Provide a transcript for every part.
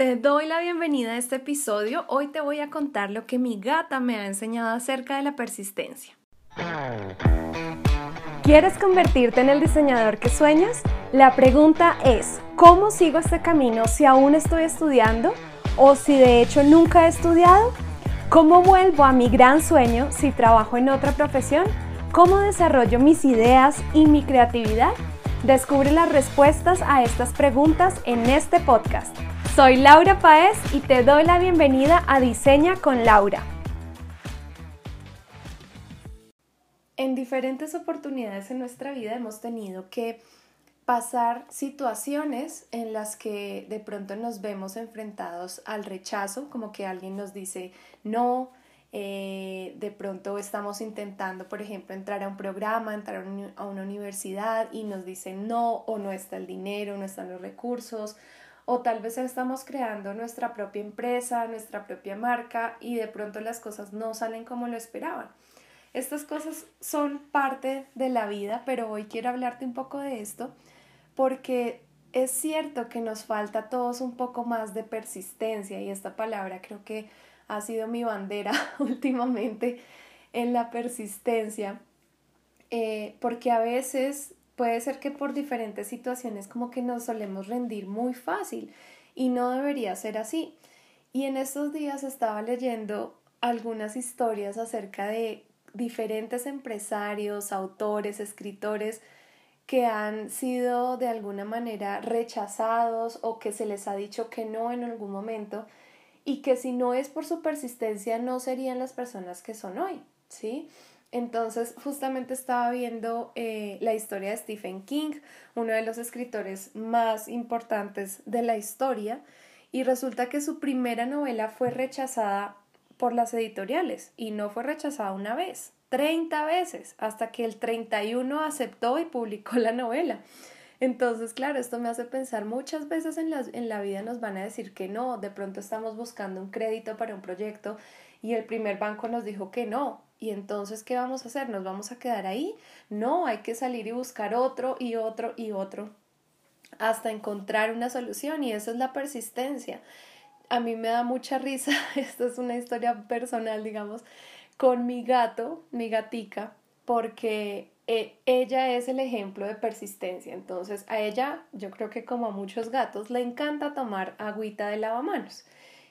Te doy la bienvenida a este episodio. Hoy te voy a contar lo que mi gata me ha enseñado acerca de la persistencia. ¿Quieres convertirte en el diseñador que sueñas? La pregunta es, ¿cómo sigo este camino si aún estoy estudiando o si de hecho nunca he estudiado? ¿Cómo vuelvo a mi gran sueño si trabajo en otra profesión? ¿Cómo desarrollo mis ideas y mi creatividad? Descubre las respuestas a estas preguntas en este podcast. Soy Laura Paez y te doy la bienvenida a Diseña con Laura. En diferentes oportunidades en nuestra vida hemos tenido que pasar situaciones en las que de pronto nos vemos enfrentados al rechazo, como que alguien nos dice no, eh, de pronto estamos intentando, por ejemplo, entrar a un programa, entrar a una universidad y nos dicen no o no está el dinero, no están los recursos o tal vez estamos creando nuestra propia empresa, nuestra propia marca y de pronto las cosas no salen como lo esperaban. Estas cosas son parte de la vida, pero hoy quiero hablarte un poco de esto porque es cierto que nos falta a todos un poco más de persistencia y esta palabra creo que ha sido mi bandera últimamente en la persistencia, eh, porque a veces puede ser que por diferentes situaciones como que nos solemos rendir muy fácil y no debería ser así. Y en estos días estaba leyendo algunas historias acerca de diferentes empresarios, autores, escritores que han sido de alguna manera rechazados o que se les ha dicho que no en algún momento y que si no es por su persistencia no serían las personas que son hoy, ¿sí? Entonces, justamente estaba viendo eh, la historia de Stephen King, uno de los escritores más importantes de la historia, y resulta que su primera novela fue rechazada por las editoriales y no fue rechazada una vez, 30 veces, hasta que el 31 aceptó y publicó la novela. Entonces, claro, esto me hace pensar muchas veces en la, en la vida nos van a decir que no, de pronto estamos buscando un crédito para un proyecto y el primer banco nos dijo que no, y entonces, ¿qué vamos a hacer? ¿Nos vamos a quedar ahí? No, hay que salir y buscar otro y otro y otro hasta encontrar una solución y eso es la persistencia. A mí me da mucha risa, esto es una historia personal, digamos, con mi gato, mi gatica, porque eh, ella es el ejemplo de persistencia. Entonces, a ella, yo creo que como a muchos gatos, le encanta tomar agüita de lavamanos.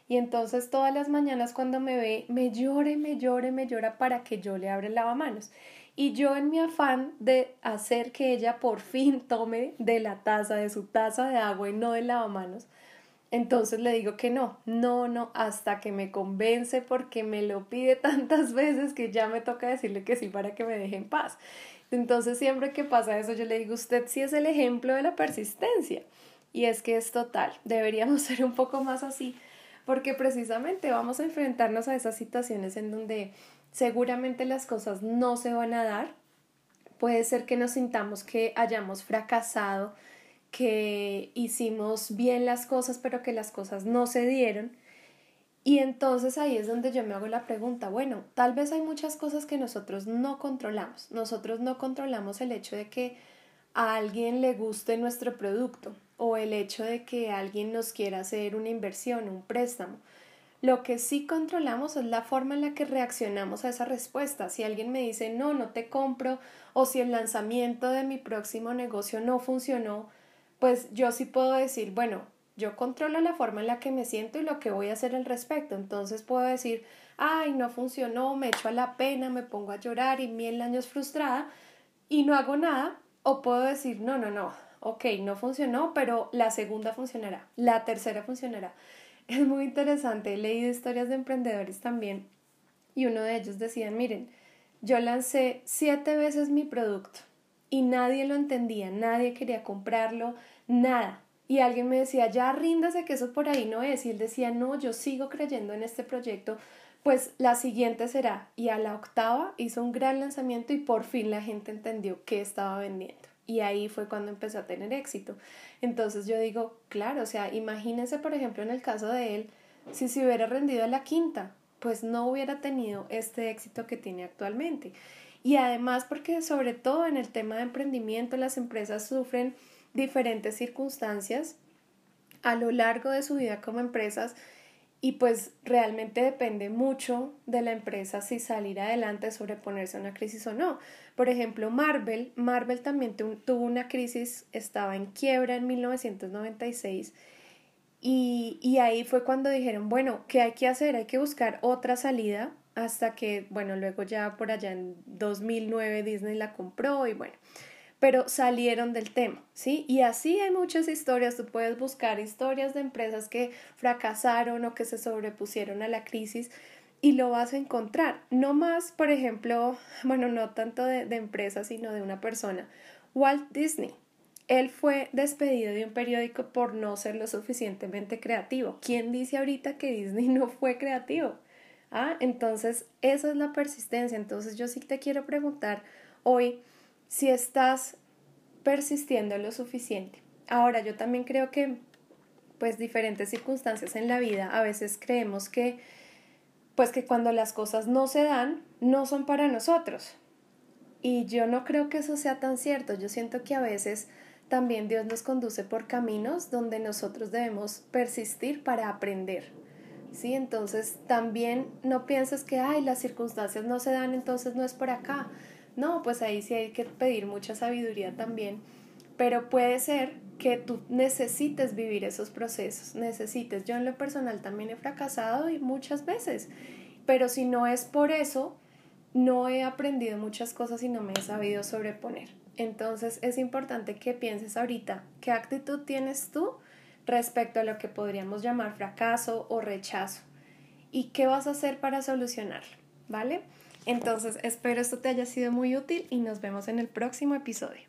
Y entonces todas las mañanas cuando me ve, me llore, me llore, me llora para que yo le abra el lavamanos. Y yo en mi afán de hacer que ella por fin tome de la taza, de su taza de agua y no del lavamanos, entonces le digo que no, no, no, hasta que me convence porque me lo pide tantas veces que ya me toca decirle que sí para que me deje en paz. Entonces siempre que pasa eso yo le digo, usted sí es el ejemplo de la persistencia. Y es que es total, deberíamos ser un poco más así porque precisamente vamos a enfrentarnos a esas situaciones en donde seguramente las cosas no se van a dar. Puede ser que nos sintamos que hayamos fracasado, que hicimos bien las cosas, pero que las cosas no se dieron. Y entonces ahí es donde yo me hago la pregunta, bueno, tal vez hay muchas cosas que nosotros no controlamos. Nosotros no controlamos el hecho de que a alguien le guste nuestro producto o el hecho de que alguien nos quiera hacer una inversión, un préstamo. Lo que sí controlamos es la forma en la que reaccionamos a esa respuesta. Si alguien me dice no, no te compro, o si el lanzamiento de mi próximo negocio no funcionó, pues yo sí puedo decir, bueno, yo controlo la forma en la que me siento y lo que voy a hacer al respecto. Entonces puedo decir, ay, no funcionó, me echo a la pena, me pongo a llorar y mil años frustrada y no hago nada. O puedo decir, no, no, no, ok, no funcionó, pero la segunda funcionará, la tercera funcionará. Es muy interesante, he leído historias de emprendedores también y uno de ellos decía, miren, yo lancé siete veces mi producto y nadie lo entendía, nadie quería comprarlo, nada. Y alguien me decía, ya ríndase que eso por ahí no es. Y él decía, no, yo sigo creyendo en este proyecto, pues la siguiente será. Y a la octava hizo un gran lanzamiento y por fin la gente entendió qué estaba vendiendo y ahí fue cuando empezó a tener éxito. Entonces yo digo, claro, o sea, imagínense por ejemplo en el caso de él, si se hubiera rendido a la quinta, pues no hubiera tenido este éxito que tiene actualmente. Y además porque sobre todo en el tema de emprendimiento las empresas sufren diferentes circunstancias a lo largo de su vida como empresas y pues realmente depende mucho de la empresa si salir adelante, sobreponerse a una crisis o no. Por ejemplo, Marvel, Marvel también tuvo una crisis, estaba en quiebra en 1996 y, y ahí fue cuando dijeron, bueno, ¿qué hay que hacer? Hay que buscar otra salida hasta que, bueno, luego ya por allá en 2009 Disney la compró y bueno, pero salieron del tema, ¿sí? Y así hay muchas historias, tú puedes buscar historias de empresas que fracasaron o que se sobrepusieron a la crisis y lo vas a encontrar. No más, por ejemplo, bueno, no tanto de, empresas, sino de una persona. Walt Disney. Él fue despedido de un periódico por no ser lo suficientemente creativo. ¿Quién dice ahorita que Disney no fue creativo? Ah, entonces esa es la persistencia. Entonces yo sí te quiero preguntar hoy, si estás persistiendo lo suficiente. Ahora, yo también creo que, pues, diferentes circunstancias en la vida, a veces creemos que, pues, que cuando las cosas no se dan, no son para nosotros. Y yo no creo que eso sea tan cierto. Yo siento que a veces también Dios nos conduce por caminos donde nosotros debemos persistir para aprender. ¿Sí? Entonces también no pienses que, ay, las circunstancias no se dan, entonces no es por acá. No, pues ahí sí hay que pedir mucha sabiduría también, pero puede ser que tú necesites vivir esos procesos, necesites. Yo en lo personal también he fracasado y muchas veces, pero si no es por eso, no he aprendido muchas cosas y no me he sabido sobreponer. Entonces es importante que pienses ahorita qué actitud tienes tú respecto a lo que podríamos llamar fracaso o rechazo y qué vas a hacer para solucionarlo, ¿vale? Entonces, espero esto te haya sido muy útil y nos vemos en el próximo episodio.